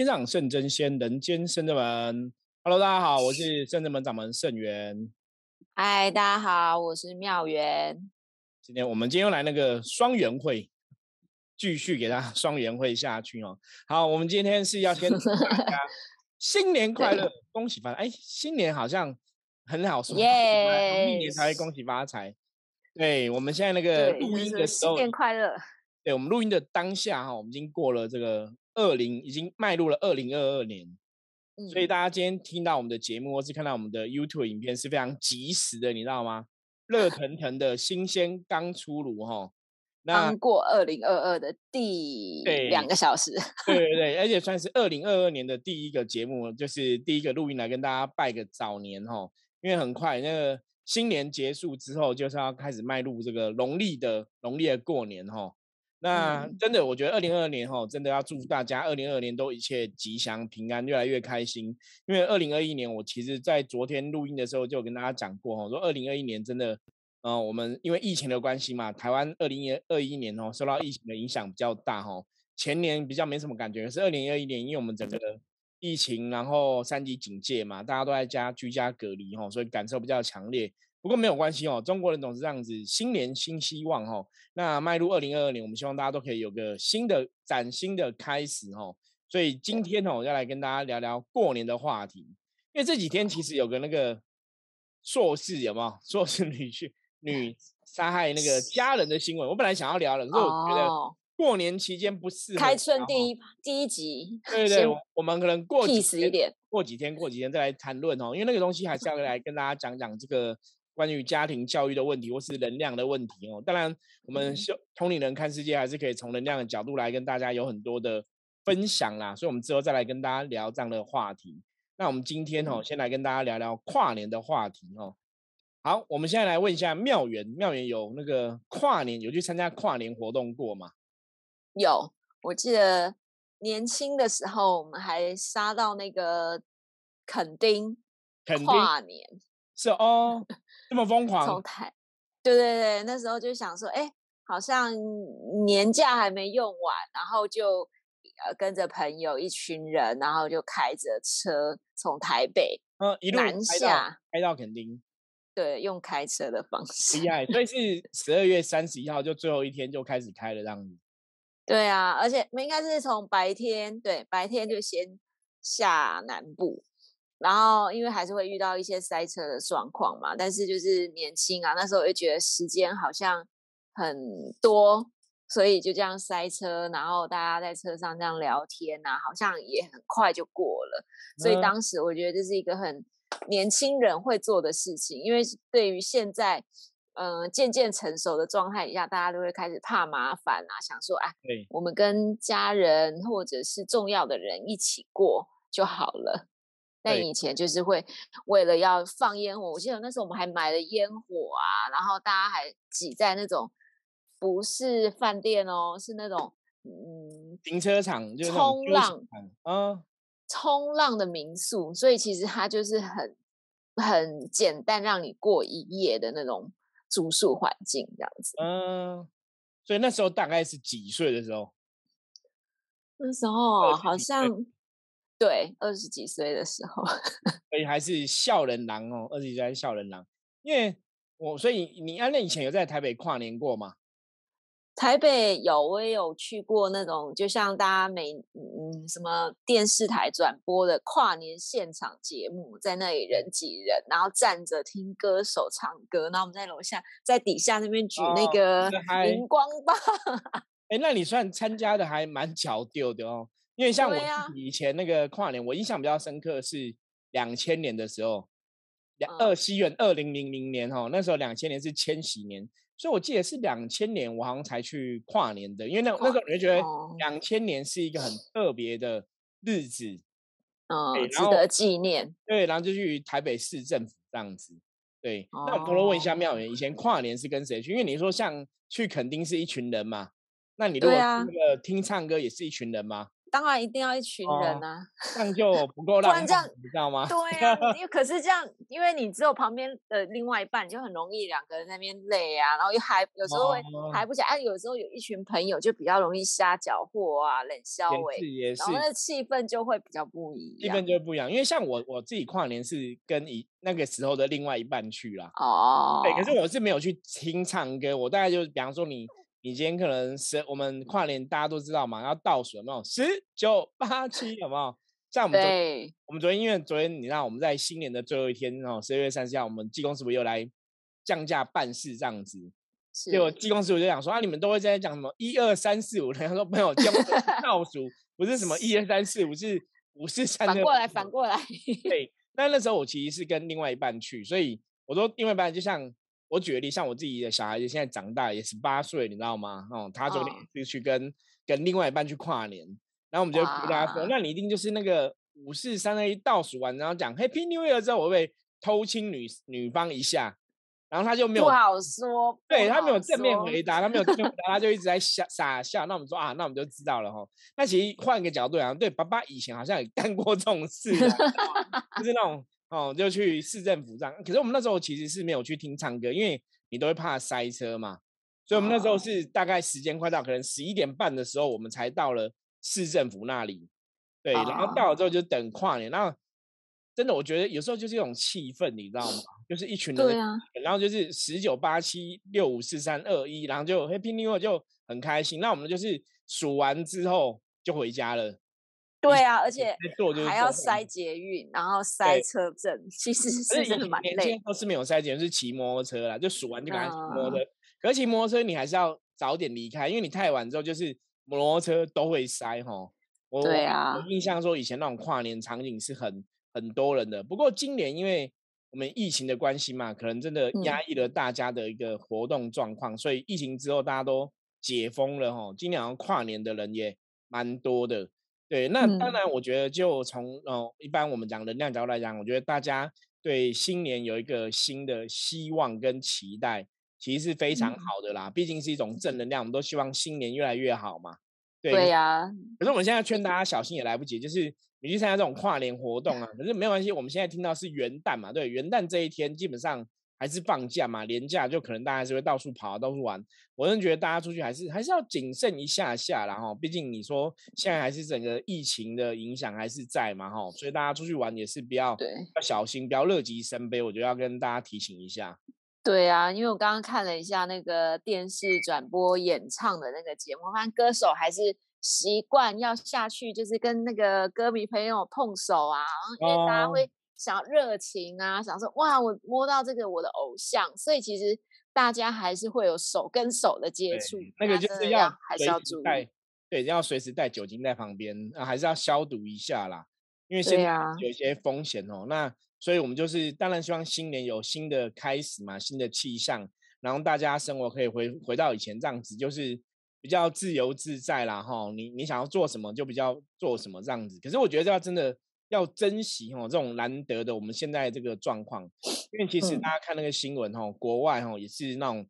天上圣真仙，人间圣真门。Hello，大家好，我是圣真门掌门圣元。嗨，大家好，我是妙元。今天我们今天又来那个双元会，继续给大家双元会下去哦。好，我们今天是要先大家 新年快乐，恭喜发财。哎，新年好像很好说，耶，明年才会恭喜发财。对，我们现在那个录音的时候，新年快乐。对，我们录音的当下哈，我们已经过了这个二零，已经迈入了二零二二年，所以大家今天听到我们的节目，或是看到我们的 YouTube 影片是非常及时的，你知道吗？热 腾腾的新鲜，刚出炉哈。刚过二零二二的第两个小时，对对对，而且算是二零二二年的第一个节目，就是第一个录音来跟大家拜个早年哈。因为很快那个新年结束之后，就是要开始迈入这个农历的农历的过年哈。那真的，我觉得二零二二年哈，真的要祝福大家二零二二年都一切吉祥平安，越来越开心。因为二零二一年，我其实在昨天录音的时候就有跟大家讲过哈，说二零二一年真的，呃，我们因为疫情的关系嘛，台湾二零二一年哦受到疫情的影响比较大哈。前年比较没什么感觉，可是二零二一年，因为我们整个疫情，然后三级警戒嘛，大家都在家居家隔离哈，所以感受比较强烈。不过没有关系哦，中国人总是这样子，新年新希望哦。那迈入二零二二年，我们希望大家都可以有个新的崭新的开始哦。所以今天哦，要来跟大家聊聊过年的话题。因为这几天其实有个那个硕士有没有？硕士女婿女 杀害那个家人的新闻，我本来想要聊的，可是我觉得过年期间不适合。开春第一第一集，对对，我们可能过几天，过几天，过几天再来谈论哦。因为那个东西还是要来跟大家讲讲这个。关于家庭教育的问题，或是能量的问题哦。当然，我们修通灵人看世界，还是可以从能量的角度来跟大家有很多的分享啦。所以，我们之后再来跟大家聊这样的话题。那我们今天哦，先来跟大家聊聊跨年的话题哦。好，我们现在来问一下妙元，妙元有那个跨年有去参加跨年活动过吗？有，我记得年轻的时候，我们还杀到那个垦丁跨年。是哦，这么疯狂。从台，对对对，那时候就想说，哎，好像年假还没用完，然后就呃跟着朋友一群人，然后就开着车从台北嗯一路南下，开到垦丁。对，用开车的方式。厉害，所以是十二月三十一号就最后一天就开始开了这样子。对啊，而且应该是从白天，对，白天就先下南部。然后，因为还是会遇到一些塞车的状况嘛，但是就是年轻啊，那时候就觉得时间好像很多，所以就这样塞车，然后大家在车上这样聊天啊，好像也很快就过了。所以当时我觉得这是一个很年轻人会做的事情，因为对于现在嗯渐渐成熟的状态下，大家都会开始怕麻烦啊，想说哎，我们跟家人或者是重要的人一起过就好了。但以前就是会为了要放烟火，我记得那时候我们还买了烟火啊，然后大家还挤在那种不是饭店哦，是那种嗯停车场，就冲浪，嗯，冲浪的民宿，所以其实它就是很很简单，让你过一夜的那种住宿环境这样子。嗯，所以那时候大概是几岁的时候？那时候好像。对，二十几岁的时候，所以还是笑人郎哦，二十几岁还是笑人郎。因为我，所以你安那以前有在台北跨年过吗？台北有，我也有去过那种，就像大家每嗯什么电视台转播的跨年现场节目，在那里人挤人，然后站着听歌手唱歌，然后我们在楼下，在底下那边举那个荧光棒。哎，那你算参加的还蛮 巧丢的哦。因为像我以前那个跨年，我印象比较深刻是两千年的时候，两二西元二零零零年哈，那时候两千年是千禧年，所以我记得是两千年我好像才去跨年的，因为那那时候我就觉得两千年是一个很特别的日子，嗯，值得纪念。对，然后就去台北市政府这样子。对，那我偷偷问一下妙元，以前跨年是跟谁去？因为你说像去垦丁是一群人嘛，那你如果那个听唱歌也是一群人吗？当然一定要一群人啊，这样就不够浪漫，你知道吗？对啊，因为可是这样，因为你只有旁边的另外一半，就很容易两个人那边累啊，然后又还，有时候会还不起来。啊，有时候有一群朋友就比较容易瞎搅和啊，冷笑味，然后那气氛就会比较不一样，气氛就会不一样。因为像我我自己跨年是跟一那个时候的另外一半去啦，哦，对，可是我是没有去听唱歌，我大概就比方说你。你今天可能十，我们跨年大家都知道嘛，要倒数有没有？十九八七有没有？像我们昨我们昨天因为昨天你知道我们在新年的最后一天哦，十二月三十号，我们技工师傅又来降价办事这样子。结果技工师傅就讲说啊，你们都会在讲什么一二三四五？他说没有，叫倒数不是什么一二三四五，是五四三。反过来，反过来。对，那那时候我其实是跟另外一半去，所以我说另外一半就像。我举个例，像我自己的小孩子现在长大也十八岁，你知道吗？哦，他昨天就去跟跟另外一半去跨年，然后我们就跟大家说，那你一定就是那个五四三二一倒数完，然后讲 Happy New Year 之后，我会偷亲女女方一下，然后他就没有不好说，对他没有正面回答，他没有正面回答，他就一直在笑傻笑。那我们说啊，那我们就知道了哈。那其实换一个角度讲，对爸爸以前好像也干过这种事，就是那种。哦，就去市政府站。可是我们那时候其实是没有去听唱歌，因为你都会怕塞车嘛。所以我们那时候是大概时间快到，可能十一点半的时候，我们才到了市政府那里。对，然后到了之后就等跨年。然后真的，我觉得有时候就是一种气氛，你知道吗？就是一群人，对啊。然后就是十九八七六五四三二一，然后就 Happy New Year 就很开心。那我们就是数完之后就回家了。对啊，而且还要塞捷运，然后塞车证，其实是真的蛮累。年轻都是没有塞捷运，是骑摩托车啦，就数完就赶紧骑摩托车。可是骑摩托车你还是要早点离开，因为你太晚之后就是摩托车都会塞哈。对啊，我印象说以前那种跨年场景是很很多人的，不过今年因为我们疫情的关系嘛，可能真的压抑了大家的一个活动状况，所以疫情之后大家都解封了哈。今年好像跨年的人也蛮多的。对，那当然，我觉得就从哦，一般我们讲能量角度来讲，我觉得大家对新年有一个新的希望跟期待，其实是非常好的啦。毕竟是一种正能量，我们都希望新年越来越好嘛。对呀。可是我们现在劝 大家小心也来不及，就是你去参加这种跨年活动啊，可是没关系，我们现在听到是元旦嘛，对，元旦这一天基本上。还是放假嘛，年假就可能大家是会到处跑，到处玩。我真的觉得大家出去还是还是要谨慎一下下，然后毕竟你说现在还是整个疫情的影响还是在嘛，哈，所以大家出去玩也是比较要小心，不要乐极生悲。我觉得要跟大家提醒一下。对啊，因为我刚刚看了一下那个电视转播演唱的那个节目，发现歌手还是习惯要下去，就是跟那个歌迷朋友碰手啊，因为大家会。想热情啊，想说哇，我摸到这个我的偶像，所以其实大家还是会有手跟手的接触，那个就是要还是要注意，对，要随时带酒精在旁边，啊，还是要消毒一下啦，因为现在有一些风险哦。那所以我们就是当然希望新年有新的开始嘛，新的气象，然后大家生活可以回回到以前这样子，就是比较自由自在啦，哈，你你想要做什么就比较做什么这样子。可是我觉得这要真的。要珍惜哦，这种难得的我们现在这个状况，因为其实大家看那个新闻哈，国外哈也是那种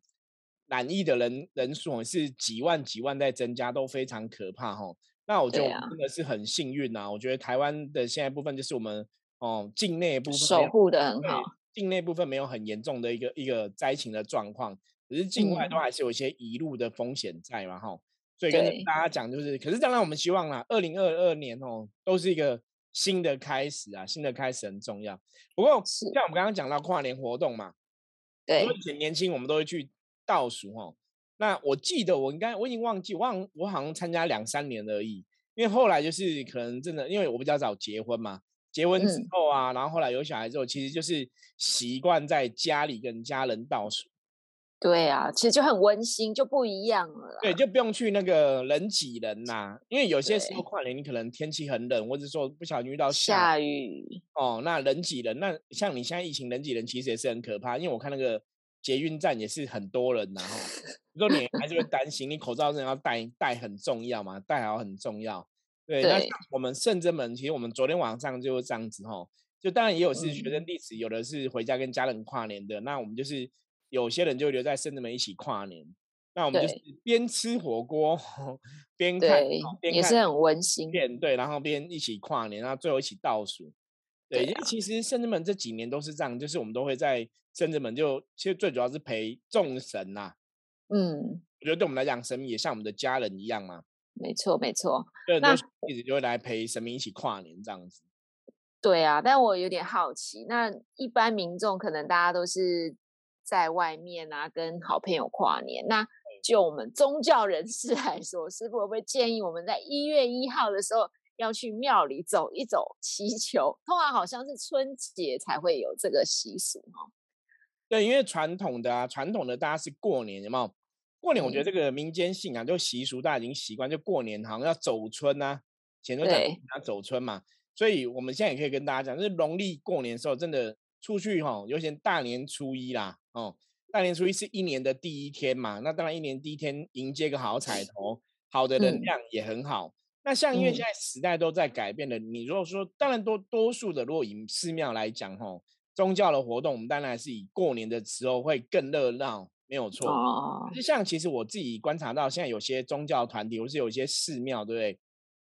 染疫的人人数是几万几万在增加，都非常可怕哈。那我就真的是很幸运呐，我觉得台湾的现在部分就是我们哦境内部分守护的很好，境内部分没有很严重的一个一个灾情的状况，只是境外都还是有一些移入的风险在嘛哈。所以跟大家讲就是，可是当然我们希望啦，二零二二年哦都是一个。新的开始啊，新的开始很重要。不过像我们刚刚讲到跨年活动嘛，对，以前年轻我们都会去倒数哦。那我记得我应该我已经忘记忘我好像参加两三年而已，因为后来就是可能真的，因为我比较早结婚嘛，结婚之后啊，然后后来有小孩之后，其实就是习惯在家里跟家人倒数。对啊，其实就很温馨，就不一样了。对，就不用去那个人挤人呐，因为有些时候跨年你可能天气很冷，或者说不小心遇到下雨哦，那人挤人，那像你现在疫情人挤人，其实也是很可怕。因为我看那个捷运站也是很多人，然后说你还是会担心，你口罩真的要戴戴很重要嘛，戴好很重要。对，那我们圣真门，其实我们昨天晚上就是这样子哈，就当然也有是学生弟子，有的是回家跟家人跨年的，那我们就是。有些人就留在圣子门一起跨年，那我们就是对边吃火锅边看，边看也是很温馨。片，对，然后边一起跨年，然后最后一起倒数。对，因为其实圣子们这几年都是这样，就是我们都会在圣子们就其实最主要是陪众神呐、嗯，我觉得对我们来讲，神明也像我们的家人一样嘛，没错没错。对，那就一直就会来陪神明一起跨年这样子。对啊，但我有点好奇，那一般民众可能大家都是在外面啊，跟好朋友跨年。那就我们宗教人士来说，师傅会不会建议我们在一月一号的时候要去庙里走一走，祈求？通常好像是春节才会有这个习俗哦。对，因为传统的啊，传统的大家是过年，有没有？过年我觉得嗯这个民间信仰就习俗，大家已经习惯，就过年好像要走春啊，前头讲对要走春嘛，所以我们现在也可以跟大家讲，就是农历过年的时候，真的出去哈、尤其大年初一啦，哦，大年初一是一年的第一天嘛，那当然一年第一天迎接个好彩头，好的能嗯量也很好。那像因为嗯现在时代都在改变了，你如果说，当然多多数的，如果以寺庙来讲，吼，宗教的活动，我们当然是以过年的时候会更热闹，没有错。哦可，是像其实我自己观察到，现在有些宗教团体或是有一些寺庙，对不对？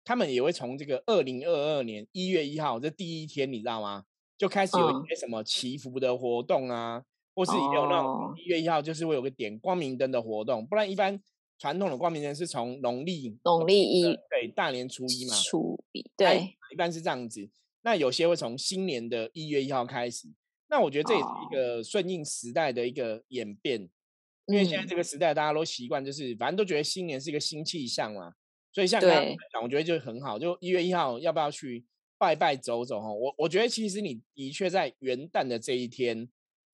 他们也会从这个二零二二年一月一号这第一天，你知道吗？就开始有嗯一些什么祈福的活动啊，或是也有那种哦一月一号就是会有个点光明灯的活动，不然一般传统的光明灯是从农历农历一的对大年初一嘛，初对，一般是这样子。那有些会从新年的一月一号开始。那我觉得这也是哦一个顺应时代的一个演变，因为现在嗯这个时代大家都习惯，就是反正都觉得新年是一个新气象嘛，所以像刚刚对讲，我觉得就很好。就一月一号要不要去拜拜走走哈？我我觉得其实你的确在元旦的这一天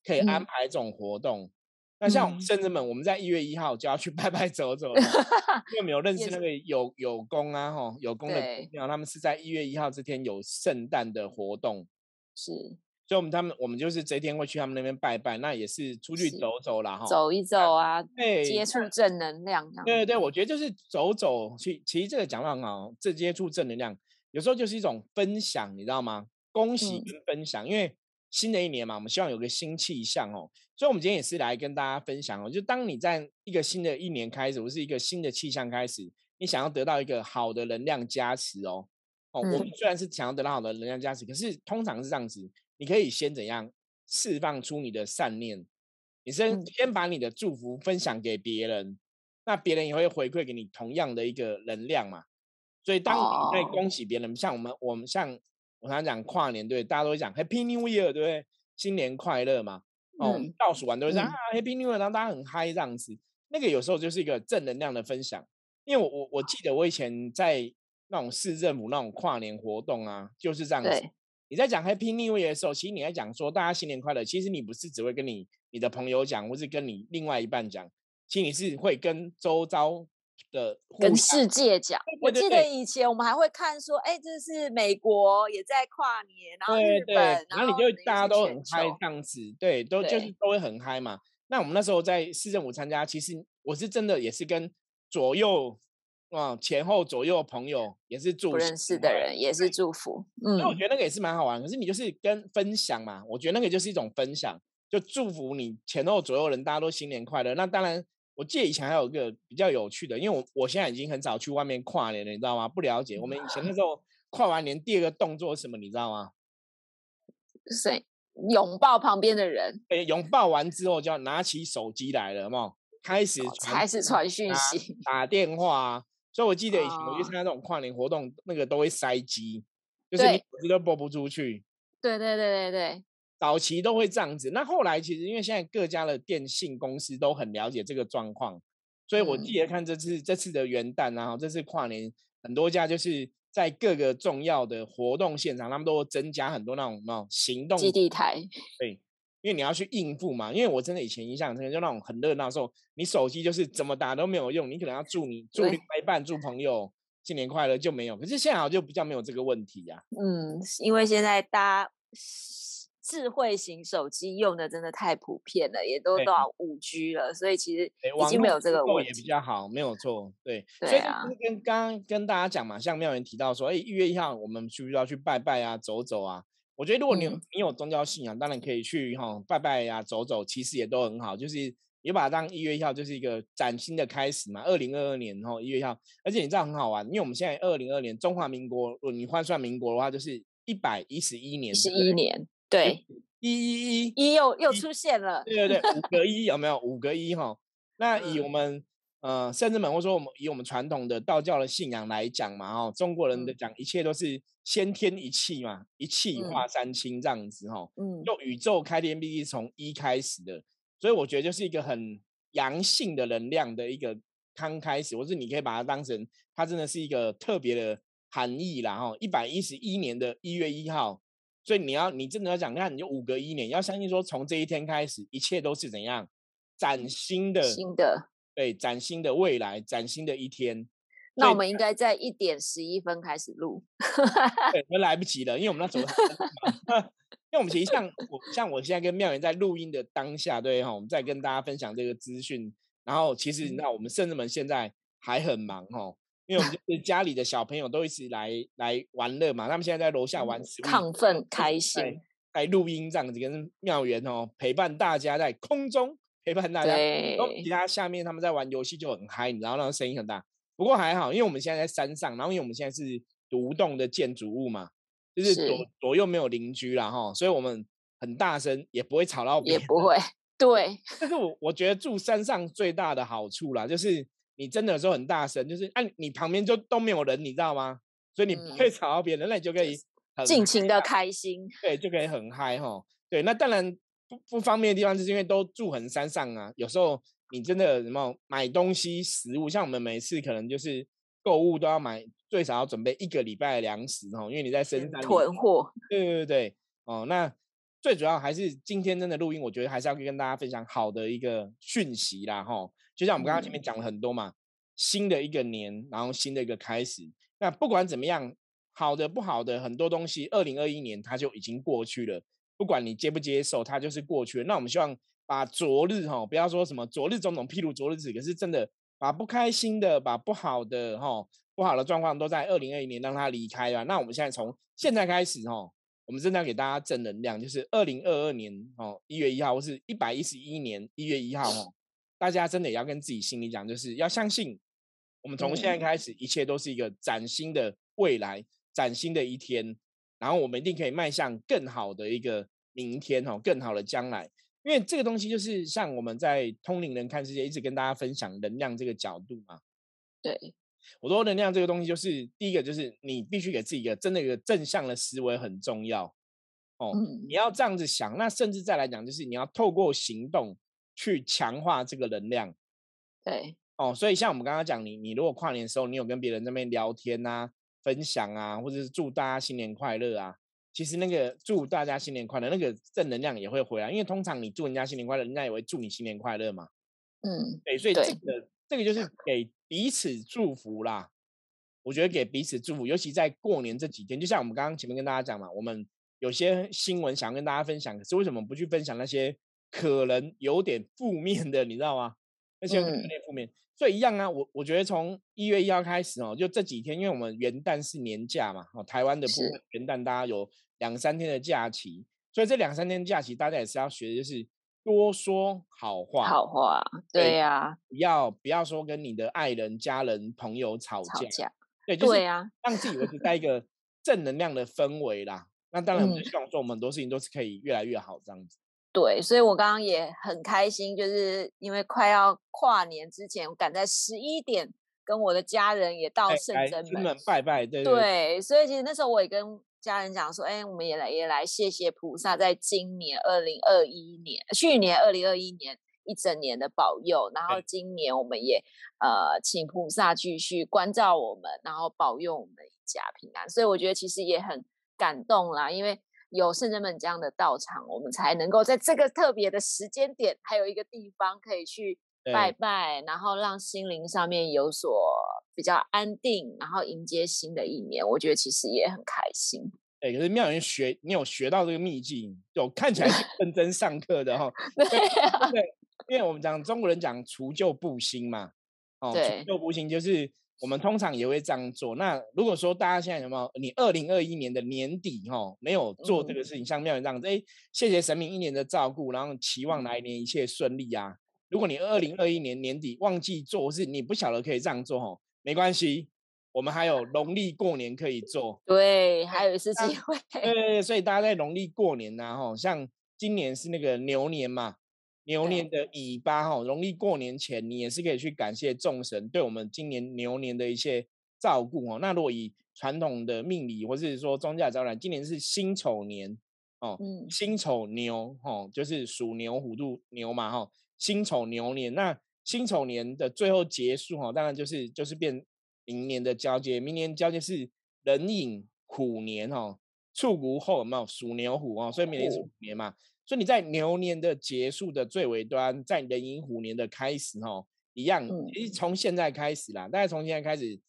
可以安嗯排这种活动。那像我们嗯圣人们，我们在一月一号就要去 拜拜走走了，因为我们有认识那个有有功啊，哈，有功的庙，他们是在一月一号这天有圣诞的活动，是所以我们他们我们就是这一天会去他们那边拜拜，那也是出去走走啦，哈。走一走啊，对，接触正能量。对对对，我觉得就是走走去，其实这个讲到很好，这接触正能量，有时候就是一种分享，你知道吗？恭喜嗯。跟分享，因为新的一年嘛，我们希望有个新气象哦，所以我们今天也是来跟大家分享哦，就当你在一个新的一年开始，或是一个新的气象开始，你想要得到一个好的能量加持哦，哦，我们嗯。虽然是想要得到好的能量加持，可是通常是这样子，你可以先怎样释放出你的善念，你先嗯。先把你的祝福分享给别人，那别人也会回馈给你同样的一个能量嘛。所以当你在哦恭喜别人，像我们我们像我常常讲跨年，对，大家都会讲 Happy New Year，对不对？新年快乐嘛。哦，我们嗯倒数完都会讲、嗯啊 Happy New Year，然后大家很嗨这样子。那个有时候就是一个正能量的分享，因为我我我记得我以前在那种市政府那种跨年活动啊，就是这样子。你在讲 Happy New Year 的时候，其实你在讲说大家新年快乐，其实你不是只会跟你你的朋友讲，或是跟你另外一半讲，其实你是会跟周遭的跟世界讲，我记得以前我们还会看说，哎，这是美国也在跨年，然后对对，日本，然后你就大家都很嗨球这样子，对，都就是都会很嗨嘛。那我们那时候在市政府参加，其实我是真的也是跟左右啊前后左右朋友也是祝不认识的人也是祝福，嗯所以我觉得那个也是蛮好玩。可是你就是跟分享嘛，我觉得那个就是一种分享，就祝福你前后左右人大家都新年快乐。那当然，我记得以前还有一个比较有趣的，因为我我现在已经很少去外面跨年了，你知道吗？不了解。我们以前那时候跨完年第二个动作是什么，你知道吗？谁拥抱旁边的人，诶，拥抱完之后就要拿起手机来了，有没有？开始哦开始传讯啊息，打电话啊。所以我记得以前我去哦参加这种跨年活动，那个都会塞机，就是你对手机都拨不出去。对对对对对，早期都会这样子，那后来其实因为现在各家的电信公司都很了解这个状况，所以我记嗯得看这次这次的元旦啊，这次跨年，很多家就是在各个重要的活动现场，他们都增加很多那种那种行动基地台，对，因为你要去应付嘛。因为我真的以前印象深刻，就那种很热闹的时候，你手机就是怎么打都没有用，你可能要祝你祝对另外一半、祝朋友新年快乐就没有。可是现在好像就比较没有这个问题呀、嗯，因为现在大家智慧型手机用的真的太普遍了，也都对到五 G 了，所以其实对，已经没有这个问题也比。较好，没有错。对，所对以这啊就是跟刚刚跟大家讲嘛，像妙元提到说，哎，一月一号我们需不需要去拜拜啊、走走啊？我觉得如果你你有宗教信仰，当然可以去哈、拜拜呀、走走，其实也都很好。就是也把它当一月一号就是一个崭新的开始嘛。二零二二年后一月一号，而且你知道很好玩，因为我们现在二零二年中华民国，如果你换算民国的话，就是一百一十一年，十一年，对，一一一一又又出现了，对对对，五个 一有没有？五个一哈。那以我们呃甚至们，或者说我们以我们传统的道教的信仰来讲嘛，哈，中国人的讲一切都是先天一气嘛，一气化三清这样子哈，嗯，就宇宙开天辟地从一开始的。所以我觉得就是一个很阳性的能量的一个刚开始，或是你可以把它当成它真的是一个特别的含义啦。哈，一百一十一年的一月一号，所以你要你真的要讲，看你就五个一年，要相信说从这一天开始，一切都是怎样崭新的新的对崭新的未来，崭新的一天。那我们应该在一点十一分开始录，对，那来不及了，因为我们那时候。因为我们其实像我像我现在跟妙言在录音的当下，对哈，我们在跟大家分享这个资讯。然后其实那我们甚至们现在还很忙哈，因为我们就是家里的小朋友都一起来来玩乐嘛，他们现在在楼下玩，亢奋开心，来录音这样子跟妙元哦陪伴大家在空中陪伴大家，然后其他下面他们在玩游戏就很嗨，你知道那个声音很大。不过还好，因为我们现在在山上，然后因为我们现在是独栋的建筑物嘛。就是左左右没有邻居啦哈，所以我们很大声也不会吵到别人，也不会。对，但是我我觉得住山上最大的好处啦，就是你真的时候很大声，就是哎你旁边就都没有人，你知道吗？所以你不会吵到别人，那你就可以尽情的开心。对，就可以很嗨哈。对，那当然不不方便的地方，就是因为都住很山上啊。有时候你真的什么买东西食物，像我们每次可能就是购物都要买。最少要准备一个礼拜的粮食哦，因为你在深山囤货。对对对哦，那最主要还是今天真的录音，我觉得还是要跟大家分享好的一个讯息啦哈。就像我们刚刚前面讲了很多嘛，新的一个年，然后新的一个开始。那不管怎么样，好的不好的很多东西，二零二一年它就已经过去了。不管你接不接受，它就是过去了。那我们希望把昨日哈，不要说什么昨日种种，譬如昨日子，可是真的把不开心的，把不好的哈。不好的状况都在二零二一年让它离开了。那我们现在从现在开始哦，我们真的要给大家正能量，就是二零二二年哦一月一号或是一百一十一年一月一号哦，大家真的也要跟自己心里讲，就是要相信，我们从现在开始一切都是一个崭新的未来，崭新的一天，然后我们一定可以迈向更好的一个明天哦，更好的将来。因为这个东西就是像我们在通灵人看世界一直跟大家分享能量这个角度嘛，对。我说能量这个东西，就是第一个，就是你必须给自己一个真的一个正向的思维很重要哦。你要这样子想，那甚至再来讲，就是你要透过行动去强化这个能量。对哦，所以像我们刚刚讲，你你如果跨年的时候，你有跟别人那边聊天啊、分享啊，或者是祝大家新年快乐啊，其实那个祝大家新年快乐，那个正能量也会回来，因为通常你祝人家新年快乐，人家也会祝你新年快乐嘛。嗯，对，所以这个这个就是给。彼此祝福啦，我觉得给彼此祝福，尤其在过年这几天，就像我们刚刚前面跟大家讲嘛，我们有些新闻想跟大家分享，可是为什么不去分享那些可能有点负面的，你知道吗？那些有点负面，所以一样啊，我我觉得从一月一号开始哦，就这几天，因为我们元旦是年假嘛，哦，台湾的部分元旦大家有两三天的假期，所以这两三天假期大家也是要学的就是。多说好话，好话，对呀，不要不要说跟你的爱人、家人、朋友吵架，对，就是让自己维持在一个正能量的氛围啦。那当然，我们希望说我们很多事情都是可以越来越好这样子。对，所以我刚刚也很开心，就是因为快要跨年之前，我赶在十一点跟我的家人也到圣真门拜拜，对对，所以其实那时候我也跟。家人讲说：“哎，我们也来也来谢谢菩萨，在今年二零二一年，去年二零二一年一整年的保佑。然后今年我们也呃，请菩萨继续关照我们，然后保佑我们一家平安。所以我觉得其实也很感动啦，因为有圣人们这样的道场，我们才能够在这个特别的时间点，还有一个地方可以去拜拜，然后让心灵上面有所。”比较安定，然后迎接新的一年，我觉得其实也很开心。哎，可是妙人学，你有学到这个秘境，有看起来是认真上课的哈。对，因为我们讲中国人讲除旧布新嘛，哦，除旧布新就是我们通常也会这样做。那如果说大家现在有没有，你二零二一年的年底哈，没有做这个事情，像妙人这样子，哎，谢谢神明一年的照顾，然后期望来年一切顺利啊。如果你二零二一年年底忘记做，或是你不晓得可以这样做吼，没关系，我们还有农历过年可以做。对，还有一次机会。对，所以大家在农历过年呐，吼，像今年是那个牛年嘛，牛年的尾巴哈，农历过年前，你也是可以去感谢众神对我们今年牛年的一些照顾哦。那如果以传统的命理或是说宗教招揽，今年是辛丑年哦，辛丑牛哦，就是属牛虎兔牛嘛哈，辛丑牛年。那辛丑年的最后结束哈，当然就是就是变明年的交接，明年交接是壬寅虎年哦，畜谷后有没有属牛虎哦？所以明年是虎年嘛，所以你在牛年的结束的最尾端，在壬寅虎年的开始哦，一样，其实从现在开始啦，大概从现在开始。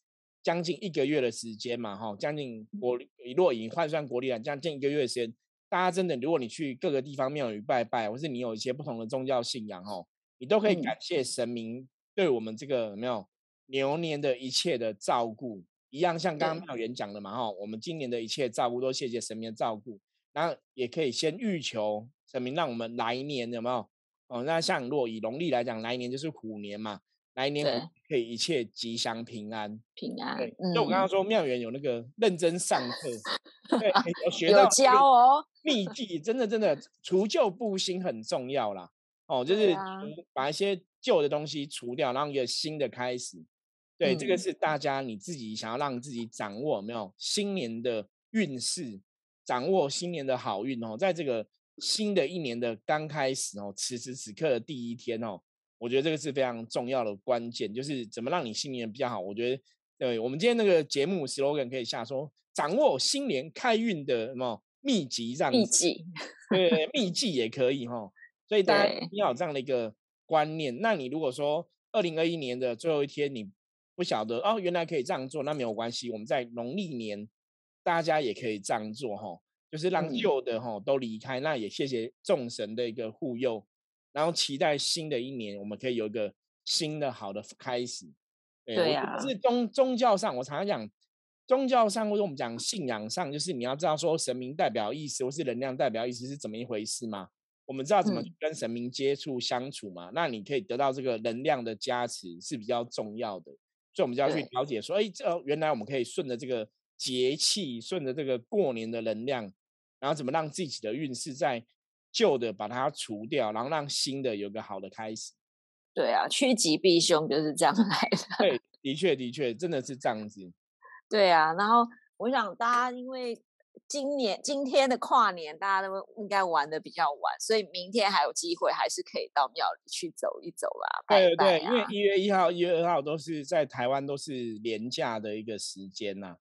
将近一个月的时间嘛，哈，将近国如果以换算国历来，将近一个月的时间，大家真的，如果你去各个地方庙宇拜拜，或是你有一些不同的宗教信仰，哦，你都可以感谢神明对我们这个有没有牛年的一切的照顾，一样像刚刚庙员讲的嘛，哈，我们今年的一切照顾都谢谢神明的照顾，然后也可以先欲求神明让我们来年有没有哦，那像如果以农历来讲，来年就是虎年嘛。来年可以一切吉祥平安，平安。对，就我刚刚说，庙员有那个认真上课，对，有学到教哦，秘技，真的真的除旧布新很重要啦。哦，就是把一些旧的东西除掉，然后一个新的开始。对，这个是大家你自己想要让自己掌握没有新年的运势，掌握新年的好运哦，在这个新的一年的刚开始哦，此时此刻的第一天哦。我觉得这个是非常重要的关键，就是怎么让你新年比较好。我觉得，对我们今天那个节目 slogan 可以下说，掌握新年开运的什么秘籍这样。秘籍，对，秘籍也可以哈。所以大家一定要有这样的一个观念。那你如果说二零二一年的最后一天你不晓得哦，原来可以这样做，那没有关系。我们在农历年大家也可以这样做哈，就是让旧的哈都离开。那也谢谢众神的一个护佑。然后期待新的一年，我们可以有一个新的好的开始。对呀，是宗宗教上，我常常讲，宗教上或者我们讲信仰上，就是你要知道说神明代表意思或是能量代表意思是怎么一回事嘛。我们知道怎么跟神明接触相处嘛，那你可以得到这个能量的加持是比较重要的。所以我们就要去了解说，哎，这原来我们可以顺着这个节气，顺着这个过年的能量，然后怎么让自己的运势在。旧的把它除掉，然后让新的有个好的开始。对啊，趋吉避凶就是这样来的。对，的确的确，真的是这样子。对啊，然后我想大家因为今年今天的跨年，大家都应该玩的比较晚，所以明天还有机会，还是可以到庙里去走一走啦。对对，因为一月一号、一月二号都是在台湾都是廉价的一个时间呐，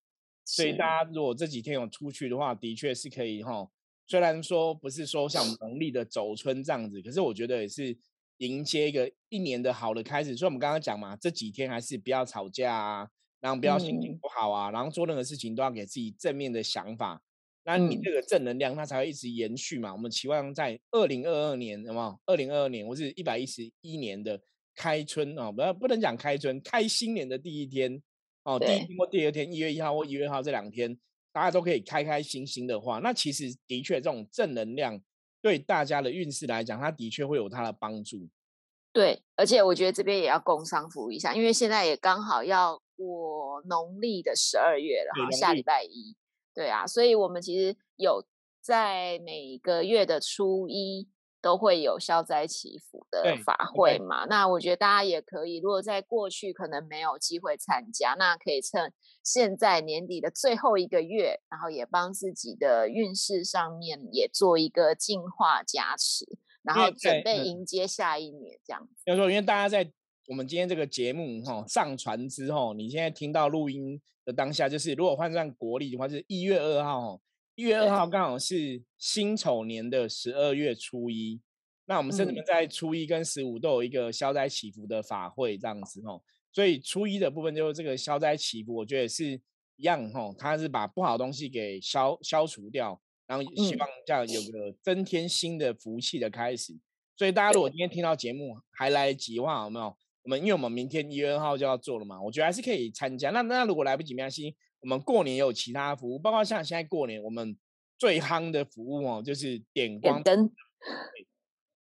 所以大家如果这几天有出去的话，的确是可以哈。虽然说不是说像农历的走春这样子，可是我觉得也是迎接一个一年的好的开始。所以我们刚刚讲嘛，这几天还是不要吵架啊，然后不要心情不好啊，然后做任何事情都要给自己正面的想法。那你这个正能量，它才会一直延续嘛。我们期望在二零二二年，有没有？二零二二年或是一百一十一年的开春啊，不要不能讲开春，开新年的第一天哦，第一天或第二天，一月一号或一月二号这两天。大家都可以开开心心的话，那其实的确这种正能量对大家的运势来讲，它的确会有它的帮助。对，而且我觉得这边也要工商服务一下，因为现在也刚好要过农历的十二月了哈，下礼拜一。对啊，所以我们其实有在每个月的初一。都会有消灾祈福的法会嘛？那我觉得大家也可以，如果在过去可能没有机会参加，那可以趁现在年底的最后一个月，然后也帮自己的运势上面也做一个净化加持，然后准备迎接下一年这样子。要说，因为大家在我们今天这个节目哈上传之后，你现在听到录音的当下，就是如果换算国历的话，是一月二号。一月二号刚好是辛丑年的十二月初一，那我们甚至在初一跟十五都有一个消灾祈福的法会这样子哦，所以初一的部分就是这个消灾祈福，我觉得是一样哈，它是把不好的东西给消消除掉，然后希望这样有个增添新的福气的开始。所以大家如果今天听到节目还来得及的话，有没有？我们因为我们明天一月二号就要做了嘛，我觉得还是可以参加。那那如果来不及没关系。我们过年也有其他服务，包括像现在过年我们最夯的服务哦，就是点光灯。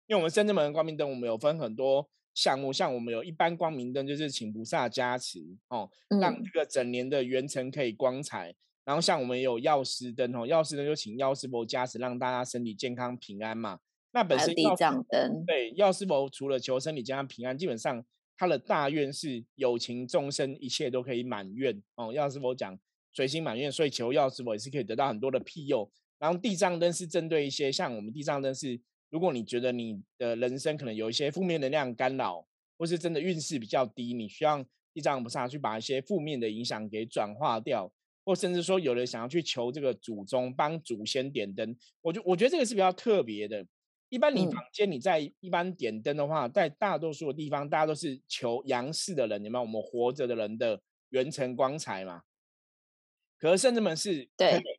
因为我们深圳门光明灯，我们有分很多项目，像我们有一般光明灯，就是请菩萨加持哦，让这个整年的元辰可以光彩。然后像我们有药师灯哦，药师灯就请药师佛加持，让大家身体健康平安嘛。那本身地藏灯，对药师佛除了求生理健康平安，基本上他的大愿是有情众生一切都可以满愿哦。药师佛讲随心满愿，所以求药师佛也是可以得到很多的庇佑。然后地藏灯是针对一些像我们地藏灯是，如果你觉得你的人生可能有一些负面能量干扰，或是真的运势比较低，你需要地藏菩萨去把一些负面的影响给转化掉。或甚至说，有人想要去求这个祖宗帮祖先点灯，我觉我觉得这个是比较特别的。一般你房间你在一般点灯的话，在大多数的地方，大家都是求阳世的人，有没有？我们活着的人的元辰光彩嘛。可是甚至们是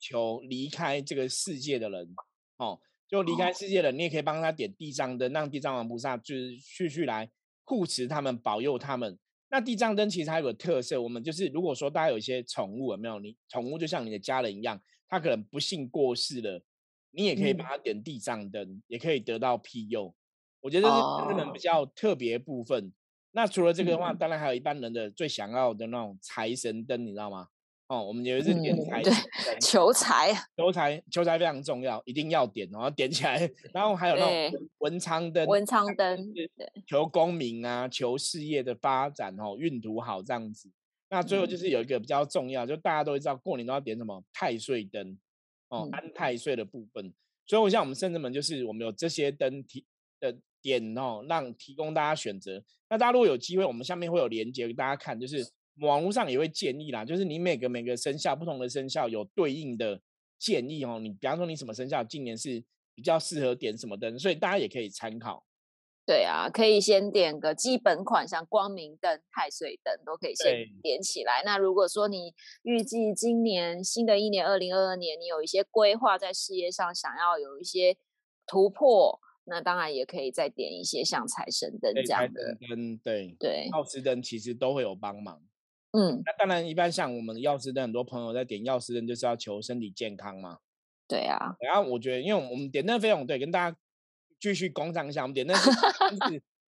求离开这个世界的人，哦，就离开世界的人，你也可以帮他点地藏灯，让地藏王菩萨就是去去来护持他们，保佑他们。那地藏灯其实还有个特色，我们就是如果说大家有一些宠物，有没有？你宠物就像你的家人一样，他可能不幸过世了，你也可以帮它点地藏灯，也可以得到庇佑。我觉得这是可能比较特别部分。那除了这个的话，当然还有一般人的最想要的那种财神灯，你知道吗？哦，我们有一次点财，对，求财，求财，求财非常重要，一定要点，然后点起来。然后还有那种文昌灯，文昌灯，求功名啊，求事业的发展，哦，运途好这样子。那最后就是有一个比较重要，就大家都会知道，过年都要点什么太岁灯，哦，安太岁的部分。所以，我像我们圣人们，就是我们有这些灯提的点哦，让提供大家选择。那大家如果有机会，我们下面会有连接给大家看，就是。网络上也会建议啦，就是你每个每个生肖不同的生肖有对应的建议哦。你比方说你什么生肖今年是比较适合点什么灯，所以大家也可以参考。对啊，可以先点个基本款，像光明灯、太岁灯都可以先点起来。那如果说你预计今年新的一年二零二二年，你有一些规划在事业上想要有一些突破，那当然也可以再点一些像财神灯这样的灯。对对，奥斯灯其实都会有帮忙。嗯，那当然，一般像我们药师灯，很多朋友在点药师灯，就是要求身体健康嘛。对啊。然后我觉得，因为我们点灯费用，对，跟大家继续工商一下，我们点那是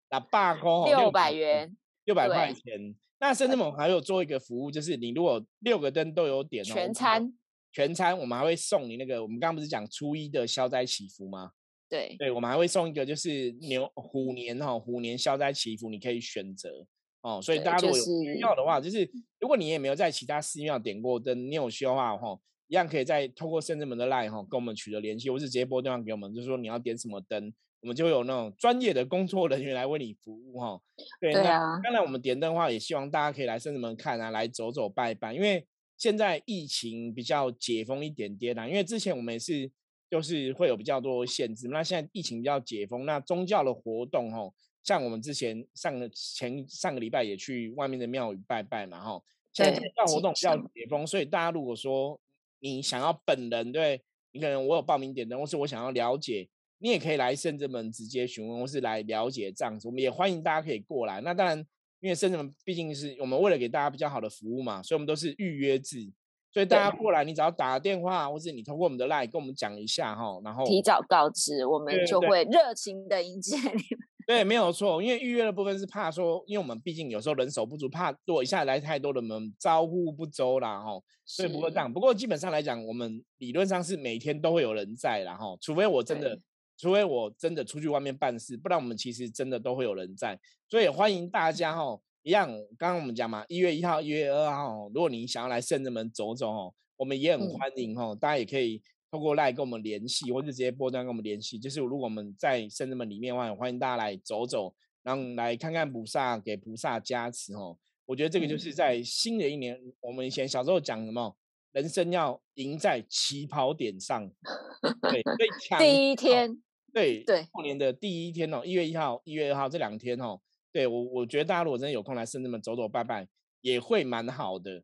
打罢工，六百元，六百块钱。那甚至我们还有做一个服务，就是你如果六个灯都有点，全餐，全餐，我们还会送你那个，我们刚刚不是讲初一的消灾祈福吗？对，对，我们还会送一个，就是牛虎年哈，虎年消灾祈福，你可以选择。哦，所以大家如果有需要的话，就是如果你也没有在其他寺庙点过灯，你有需要的话，哈，一样可以在透过圣人门的 line 哈跟我们取得联系，或是直接拨电话给我们，就是说你要点什么灯，我们就有那种专业的工作人员来为你服务，哈。对啊。当然，我们点灯的话，也希望大家可以来圣人门看啊，来走走拜拜，因为现在疫情比较解封一点点啦，因为之前我们也是就是会有比较多限制，那现在疫情比较解封，那宗教的活动，哈。像我们之前上个前上个礼拜也去外面的庙宇拜拜嘛，哈。现在宗教活动比较解封，所以大家如果说你想要本人对，你可能我有报名点灯，或是我想要了解，你也可以来圣者门直接询问，或是来了解这样子。我们也欢迎大家可以过来。那当然，因为圣者门毕竟是我们为了给大家比较好的服务嘛，所以我们都是预约制，所以大家过来，你只要打个电话，或是你通过我们的 line 跟我们讲一下哈，然后提早告知，我们就会热情的迎接你们。对，没有错，因为预约的部分是怕说，因为我们毕竟有时候人手不足，怕如果一下来太多的门招呼不周啦，吼，所以不会这样。不过基本上来讲，我们理论上是每天都会有人在，然后除非我真的，除非我真的出去外面办事，不然我们其实真的都会有人在。所以欢迎大家哈，一样，刚刚我们讲嘛，一月一号、一月二号，如果你想要来圣人门走走哦，我们也很欢迎哈，大家也可以。透过赖跟我们联系，或者直接拨电话跟我们联系。就是如果我们在圣人门里面的话，欢迎大家来走走，然后来看看菩萨，给菩萨加持哦。我觉得这个就是在新的一年，我们以前小时候讲什么，人生要赢在起跑点上。对，最强第一天，对对，过年的第一天哦，一月一号、一月二号这两天哦，对我我觉得大家如果真的有空来圣人门走走拜拜，也会蛮好的。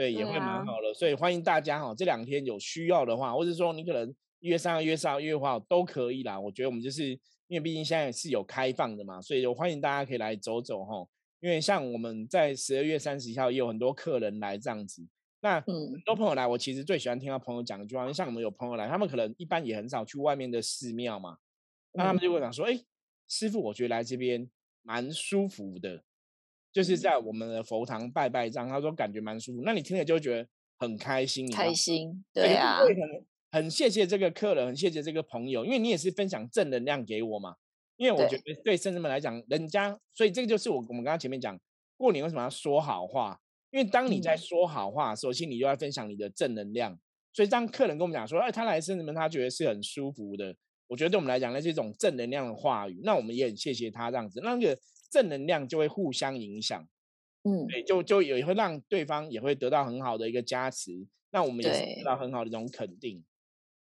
对，也会蛮好的，所以欢迎大家哈，这两天有需要的话，或者说你可能一月三号、一月四号、一月五号都可以啦。我觉得我们就是因为毕竟现在是有开放的嘛，所以就欢迎大家可以来走走哈。因为像我们在十二月三十一号也有很多客人来这样子，那很多朋友来，我其实最喜欢听到朋友讲一句话，像我们有朋友来，他们可能一般也很少去外面的寺庙嘛，那他们就会讲说，哎，师傅，我觉得来这边。蛮舒服的，就是在我们的佛堂拜拜这样，他说感觉蛮舒服。那你听了就会觉得很开心，开心，对啊，很很谢谢这个客人，很谢谢这个朋友，因为你也是分享正能量给我嘛。因为我觉得对圣人们来讲，人家所以这个就是我我们刚刚前面讲过年为什么要说好话，因为当你在说好话的时候，心里就要分享你的正能量。所以当客人跟我们讲说，哎，他来圣人们，他觉得是很舒服的。我觉得对我们来讲，那是一种正能量的话语。那我们也很谢谢他这样子，那个正能量就会互相影响，嗯，对，就就也会让对方也会得到很好的一个加持。那我们也是得到很好的一种肯定。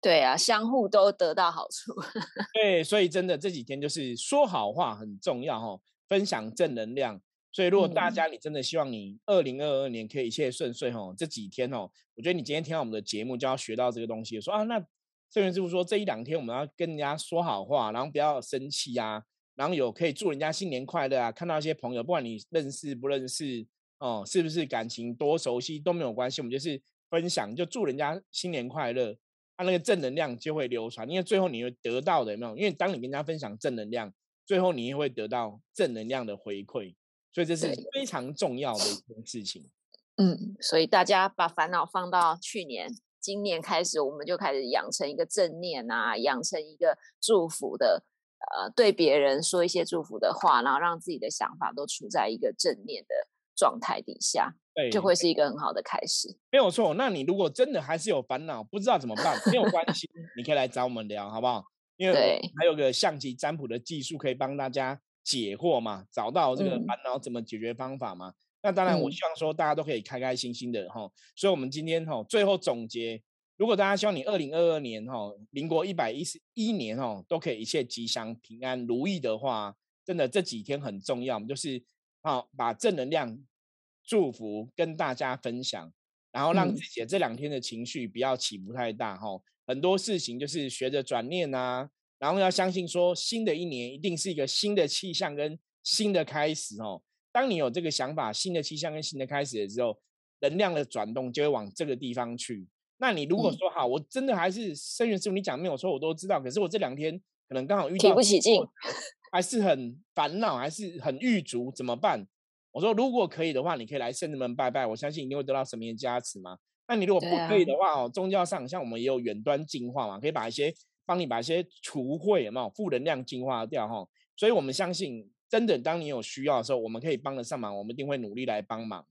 对啊，相互都得到好处。对，所以真的这几天就是说好话很重要哈，分享正能量。所以如果大家你真的希望你二零二二年可以一切顺遂哈，这几天哦，我觉得你今天听到我们的节目就要学到这个东西，说啊，那圣元师傅说这一两天我们要跟人家说好话，然后不要生气啊，然后有可以祝人家新年快乐啊，看到一些朋友，不管你认识不认识哦，是不是感情多熟悉都没有关系，我们就是分享，就祝人家新年快乐。他那个正能量就会流传，因为最后你会得到的有没有？因为当你跟人家分享正能量，最后你也会得到正能量的回馈，所以这是非常重要的一件事情。嗯，所以大家把烦恼放到去年，今年开始我们就开始养成一个正念啊，养成一个祝福的，呃，对别人说一些祝福的话，然后让自己的想法都处在一个正念的状态底下。就会是一个很好的开始，没有错。那你如果真的还是有烦恼，不知道怎么办，没有关系，你可以来找我们聊，好不好？因为还有个象棋占卜的技术可以帮大家解惑嘛，找到这个烦恼怎么解决方法嘛。那当然，我希望说大家都可以开开心心的哈。所以，我们今天哈最后总结，如果大家希望你二零二二年哈，民国一百一十一年哦，都可以一切吉祥平安如意的话，真的这几天很重要，我们就是啊，把正能量。祝福跟大家分享，然后让自己这两天的情绪不要起伏太大哈。很多事情就是学着转念啊，然后要相信说新的一年一定是一个新的气象跟新的开始哦。当你有这个想法，新的气象跟新的开始的时候，能量的转动就会往这个地方去。那你如果说好，我真的还是生源师傅，你讲没有错，我都知道。可是我这两天可能刚好遇到提不起劲，还是很烦恼，还是很郁卒，怎么办？我说，如果可以的话，你可以来圣人门拜拜，我相信一定会得到神明的加持嘛。那你如果不可以的话哦，宗教上像我们也有远端净化嘛，可以把一些帮你把一些除秽有没有负能量净化掉哈。所以我们相信，真的当你有需要的时候，我们可以帮得上忙，我们一定会努力来帮忙。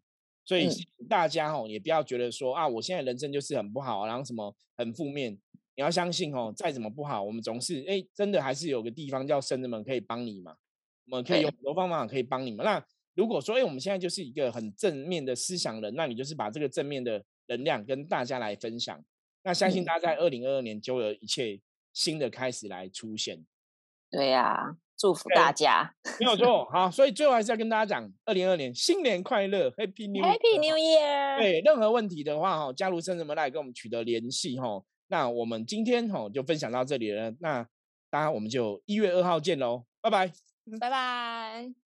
所以大家哦也不要觉得说啊，我现在人生就是很不好，然后什么很负面。你要相信哦，再怎么不好，我们总是哎，真的还是有个地方叫圣人们可以帮你嘛。我们可以有很多方法可以帮你们。那如果说，哎，我们现在就是一个很正面的思想人，那你就是把这个正面的能量跟大家来分享，那相信大家在二零二二年就有一切新的开始来出现。对呀，祝福大家，没有错。好，所以最后还是要跟大家讲，二零二二年新年快乐，Happy New Happy New Year。对，任何问题的话，哈，加入生人们来跟我们取得联系，哈。那我们今天哈就分享到这里了，那当然我们就一月二号见喽，拜拜，拜拜。